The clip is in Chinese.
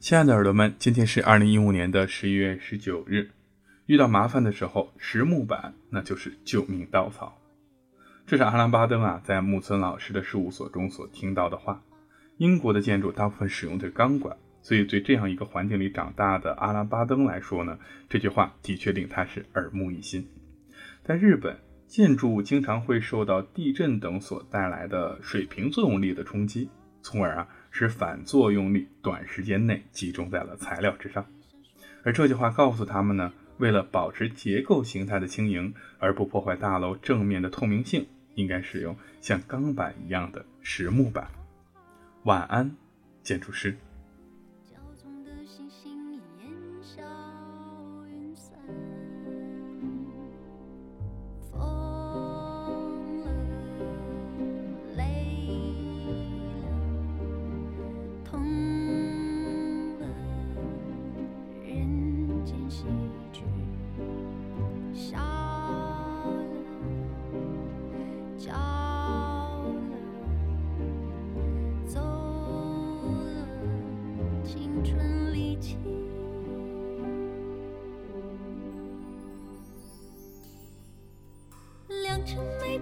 亲爱的耳朵们，今天是二零一五年的十一月十九日。遇到麻烦的时候，实木板那就是救命稻草。这是阿兰巴登啊，在木村老师的事务所中所听到的话。英国的建筑大部分使用的钢管，所以对这样一个环境里长大的阿兰巴登来说呢，这句话的确令他是耳目一新。在日本，建筑经常会受到地震等所带来的水平作用力的冲击，从而啊。使反作用力短时间内集中在了材料之上，而这句话告诉他们呢，为了保持结构形态的轻盈，而不破坏大楼正面的透明性，应该使用像钢板一样的实木板。晚安，建筑师。